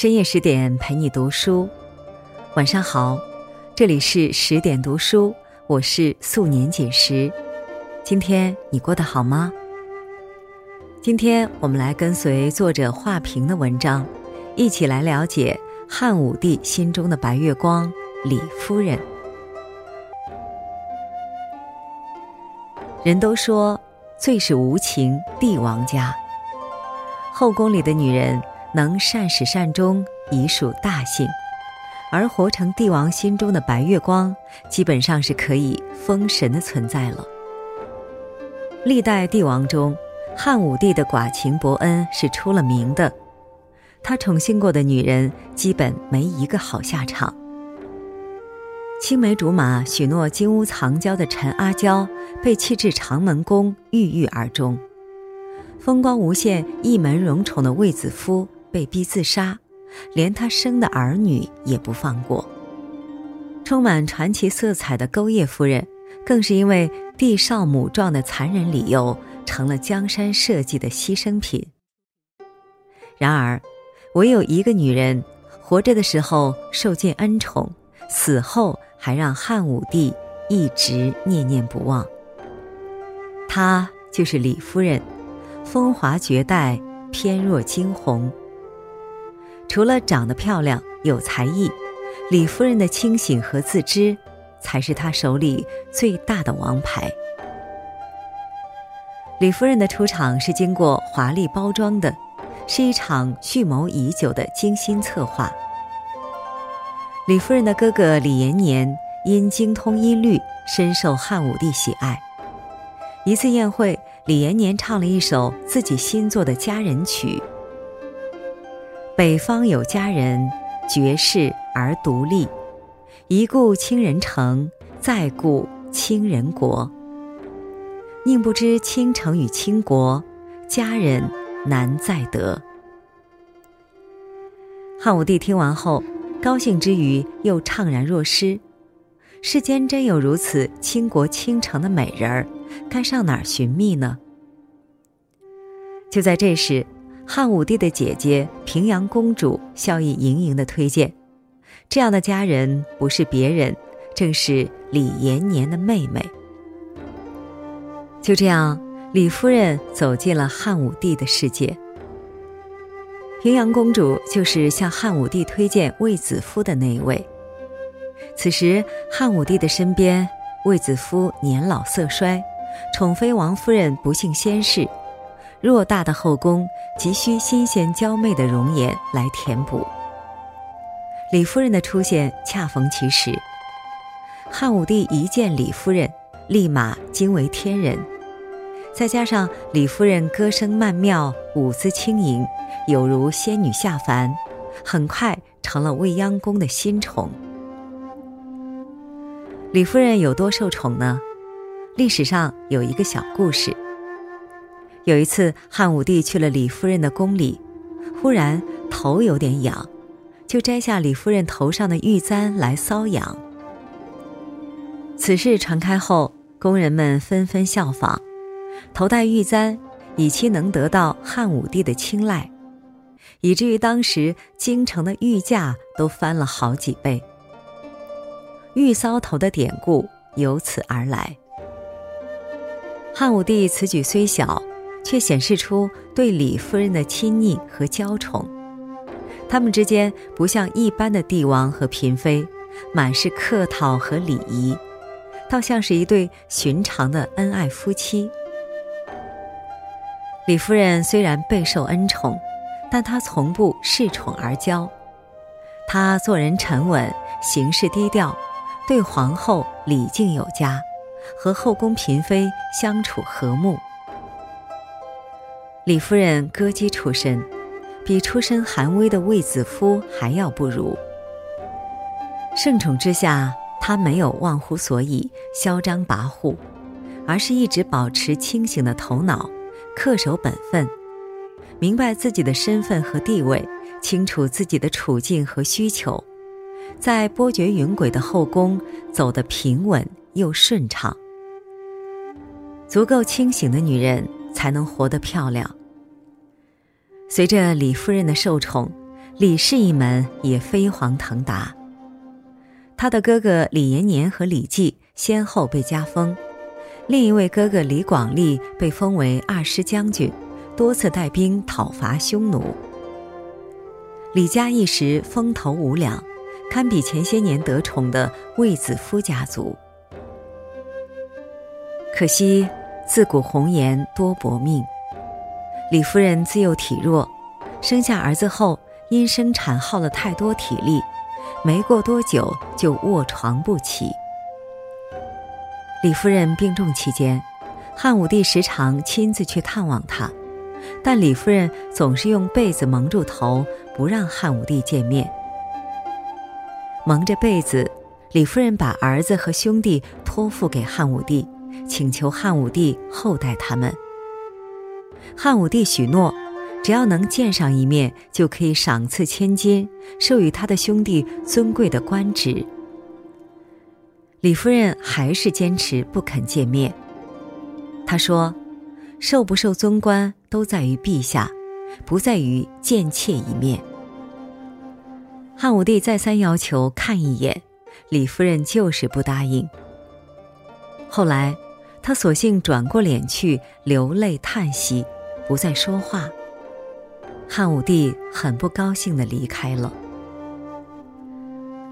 深夜十点陪你读书，晚上好，这里是十点读书，我是素年锦时。今天你过得好吗？今天我们来跟随作者画屏的文章，一起来了解汉武帝心中的白月光——李夫人。人都说最是无情帝王家，后宫里的女人。能善始善终已属大幸，而活成帝王心中的白月光，基本上是可以封神的存在了。历代帝王中，汉武帝的寡情薄恩是出了名的，他宠幸过的女人基本没一个好下场。青梅竹马许诺金屋藏娇的陈阿娇，被弃至长门宫郁郁而终；风光无限、一门荣宠的卫子夫。被逼自杀，连他生的儿女也不放过。充满传奇色彩的钩叶夫人，更是因为帝少母壮的残忍理由，成了江山社稷的牺牲品。然而，唯有一个女人，活着的时候受尽恩宠，死后还让汉武帝一直念念不忘。她就是李夫人，风华绝代，翩若惊鸿。除了长得漂亮、有才艺，李夫人的清醒和自知，才是她手里最大的王牌。李夫人的出场是经过华丽包装的，是一场蓄谋已久的精心策划。李夫人的哥哥李延年因精通音律，深受汉武帝喜爱。一次宴会，李延年唱了一首自己新作的佳人曲。北方有佳人，绝世而独立。一顾倾人城，再顾倾人国。宁不知倾城与倾国，佳人难再得。汉武帝听完后，高兴之余又怅然若失。世间真有如此倾国倾城的美人儿，该上哪儿寻觅呢？就在这时。汉武帝的姐姐平阳公主笑意盈盈的推荐，这样的佳人不是别人，正是李延年的妹妹。就这样，李夫人走进了汉武帝的世界。平阳公主就是向汉武帝推荐卫子夫的那一位。此时，汉武帝的身边，卫子夫年老色衰，宠妃王夫人不幸仙逝。偌大的后宫急需新鲜娇媚的容颜来填补。李夫人的出现恰逢其时，汉武帝一见李夫人，立马惊为天人。再加上李夫人歌声曼妙，舞姿轻盈，有如仙女下凡，很快成了未央宫的新宠。李夫人有多受宠呢？历史上有一个小故事。有一次，汉武帝去了李夫人的宫里，忽然头有点痒，就摘下李夫人头上的玉簪来搔痒。此事传开后，宫人们纷纷效仿，头戴玉簪，以期能得到汉武帝的青睐，以至于当时京城的玉价都翻了好几倍。玉搔头的典故由此而来。汉武帝此举虽小。却显示出对李夫人的亲昵和娇宠，他们之间不像一般的帝王和嫔妃，满是客套和礼仪，倒像是一对寻常的恩爱夫妻。李夫人虽然备受恩宠，但她从不恃宠而骄，她做人沉稳，行事低调，对皇后礼敬有加，和后宫嫔妃相处和睦。李夫人歌姬出身，比出身寒微的卫子夫还要不如。盛宠之下，她没有忘乎所以、嚣张跋扈，而是一直保持清醒的头脑，恪守本分，明白自己的身份和地位，清楚自己的处境和需求，在波谲云诡的后宫走得平稳又顺畅。足够清醒的女人才能活得漂亮。随着李夫人的受宠，李氏一门也飞黄腾达。他的哥哥李延年和李绩先后被加封，另一位哥哥李广利被封为二师将军，多次带兵讨伐匈奴。李家一时风头无两，堪比前些年得宠的卫子夫家族。可惜自古红颜多薄命，李夫人自幼体弱，生下儿子后因生产耗了太多体力。没过多久就卧床不起。李夫人病重期间，汉武帝时常亲自去探望她，但李夫人总是用被子蒙住头，不让汉武帝见面。蒙着被子，李夫人把儿子和兄弟托付给汉武帝，请求汉武帝厚待他们。汉武帝许诺。只要能见上一面，就可以赏赐千金，授予他的兄弟尊贵的官职。李夫人还是坚持不肯见面。她说：“受不受尊官都在于陛下，不在于见妾一面。”汉武帝再三要求看一眼，李夫人就是不答应。后来，他索性转过脸去，流泪叹息，不再说话。汉武帝很不高兴的离开了。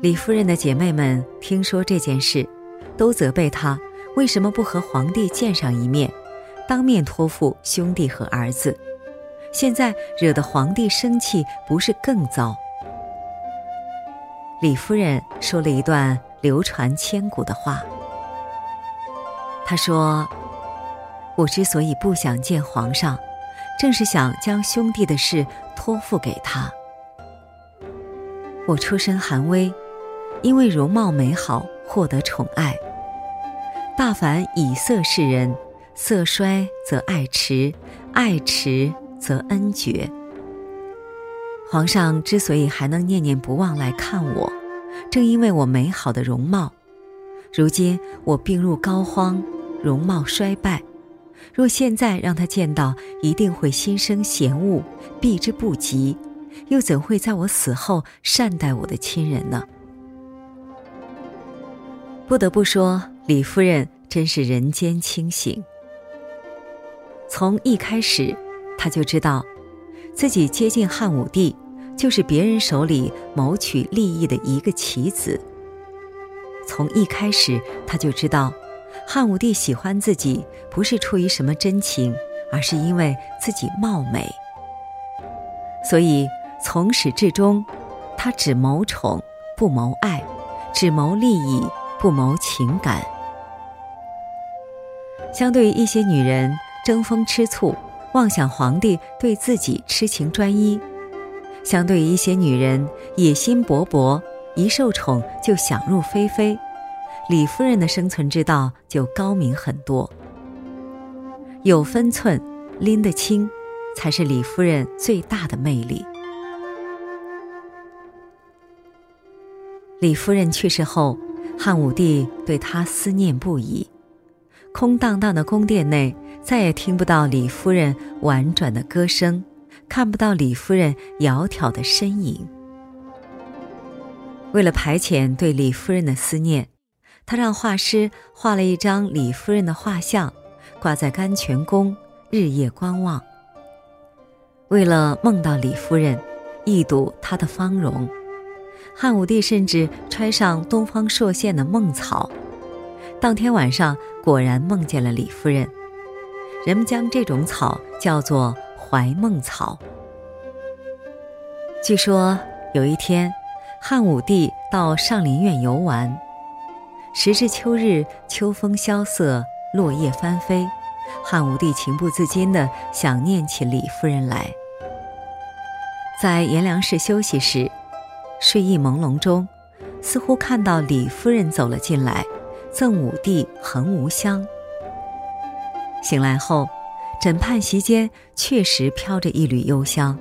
李夫人的姐妹们听说这件事，都责备她为什么不和皇帝见上一面，当面托付兄弟和儿子，现在惹得皇帝生气，不是更糟？李夫人说了一段流传千古的话，她说：“我之所以不想见皇上。”正是想将兄弟的事托付给他。我出身寒微，因为容貌美好获得宠爱。大凡以色示人，色衰则爱迟，爱迟则恩绝。皇上之所以还能念念不忘来看我，正因为我美好的容貌。如今我病入膏肓，容貌衰败。若现在让他见到，一定会心生嫌恶，避之不及，又怎会在我死后善待我的亲人呢？不得不说，李夫人真是人间清醒。从一开始，她就知道，自己接近汉武帝，就是别人手里谋取利益的一个棋子。从一开始，她就知道。汉武帝喜欢自己，不是出于什么真情，而是因为自己貌美。所以从始至终，他只谋宠不谋爱，只谋利益不谋情感。相对于一些女人争风吃醋，妄想皇帝对自己痴情专一；相对于一些女人野心勃勃，一受宠就想入非非。李夫人的生存之道就高明很多，有分寸，拎得清，才是李夫人最大的魅力。李夫人去世后，汉武帝对她思念不已，空荡荡的宫殿内再也听不到李夫人婉转的歌声，看不到李夫人窈窕的身影。为了排遣对李夫人的思念。他让画师画了一张李夫人的画像，挂在甘泉宫，日夜观望。为了梦到李夫人，一睹她的芳容，汉武帝甚至穿上东方朔献的梦草。当天晚上果然梦见了李夫人，人们将这种草叫做怀梦草。据说有一天，汉武帝到上林苑游玩。时至秋日，秋风萧瑟，落叶翻飞，汉武帝情不自禁地想念起李夫人来。在阎良室休息时，睡意朦胧中，似乎看到李夫人走了进来，赠武帝横无香。醒来后，枕畔席间确实飘着一缕幽香，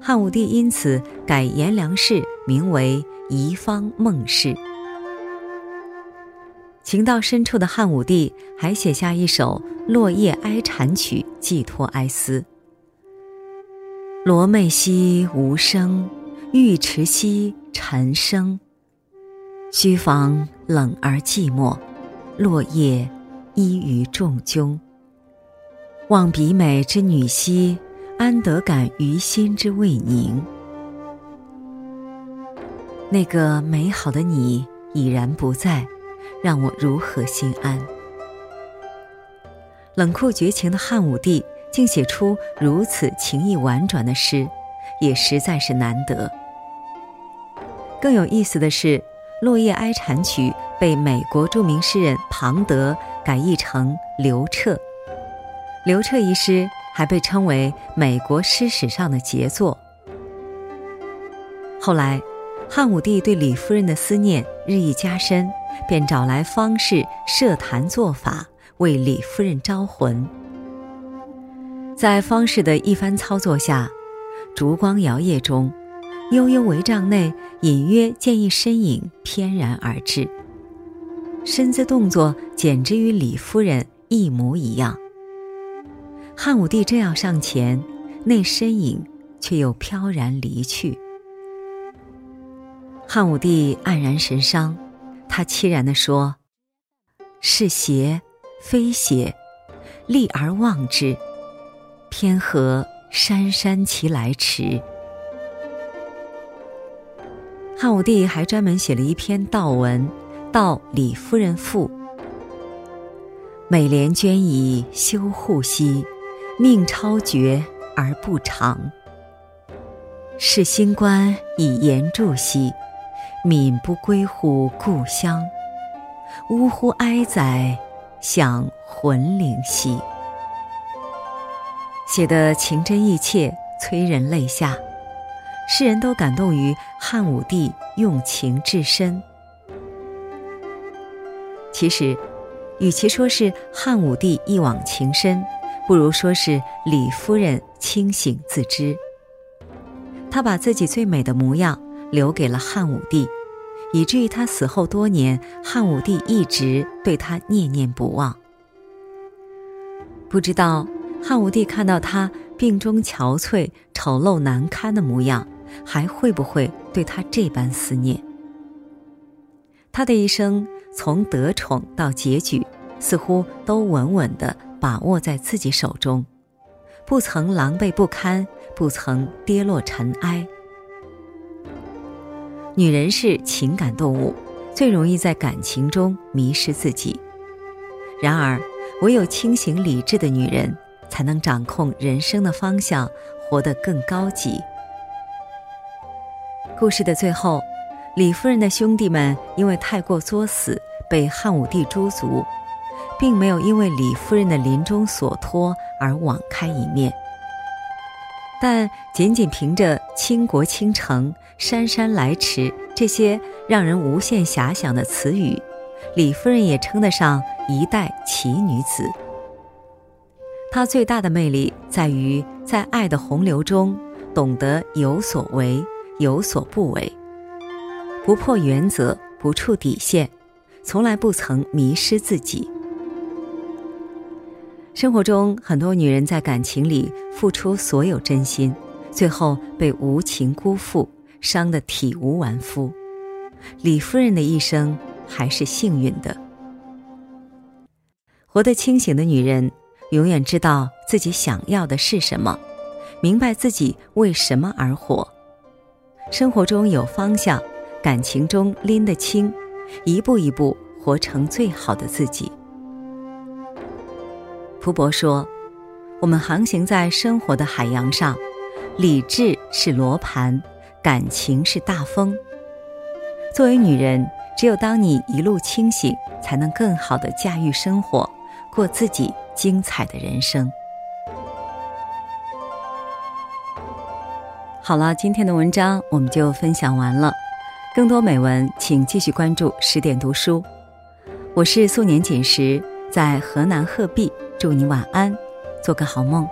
汉武帝因此改阎良室名为宜芳孟室。情到深处的汉武帝还写下一首《落叶哀蝉曲》，寄托哀思。罗袂兮无声，玉池兮沉声。虚房冷而寂寞，落叶依于众茭。望比美之女兮，安得感于心之未宁？那个美好的你已然不在，让我如何心安？冷酷绝情的汉武帝竟写出如此情意婉转的诗，也实在是难得。更有意思的是，《落叶哀蝉曲》被美国著名诗人庞德改译成《刘彻》。刘彻一诗还被称为美国诗史上的杰作。后来，汉武帝对李夫人的思念日益加深，便找来方士设坛做法，为李夫人招魂。在方士的一番操作下，烛光摇曳中，悠悠帷帐内隐约见一身影翩然而至，身姿动作简直与李夫人一模一样。汉武帝正要上前，那身影却又飘然离去。汉武帝黯然神伤，他凄然地说：“是邪非邪，立而望之，偏何姗姗其来迟。”汉武帝还专门写了一篇悼文，悼李夫人赋：“美莲娟以修护兮。”命超绝而不长，是新官以言助兮，敏不归乎故乡，呜呼哀哉，想魂灵兮。写得情真意切，催人泪下，世人都感动于汉武帝用情至深。其实，与其说是汉武帝一往情深。不如说是李夫人清醒自知。她把自己最美的模样留给了汉武帝，以至于他死后多年，汉武帝一直对他念念不忘。不知道汉武帝看到他病中憔悴、丑陋难堪的模样，还会不会对他这般思念？他的一生从得宠到结局，似乎都稳稳的。把握在自己手中，不曾狼狈不堪，不曾跌落尘埃。女人是情感动物，最容易在感情中迷失自己。然而，唯有清醒理智的女人，才能掌控人生的方向，活得更高级。故事的最后，李夫人的兄弟们因为太过作死，被汉武帝诛族。并没有因为李夫人的临终所托而网开一面，但仅仅凭着“倾国倾城”“姗姗来迟”这些让人无限遐想的词语，李夫人也称得上一代奇女子。她最大的魅力在于在爱的洪流中懂得有所为有所不为，不破原则，不触底线，从来不曾迷失自己。生活中，很多女人在感情里付出所有真心，最后被无情辜负，伤得体无完肤。李夫人的一生还是幸运的。活得清醒的女人，永远知道自己想要的是什么，明白自己为什么而活。生活中有方向，感情中拎得清，一步一步活成最好的自己。蒲伯说：“我们航行在生活的海洋上，理智是罗盘，感情是大风。作为女人，只有当你一路清醒，才能更好的驾驭生活，过自己精彩的人生。”好了，今天的文章我们就分享完了。更多美文，请继续关注十点读书。我是素年锦时，在河南鹤壁。祝你晚安，做个好梦。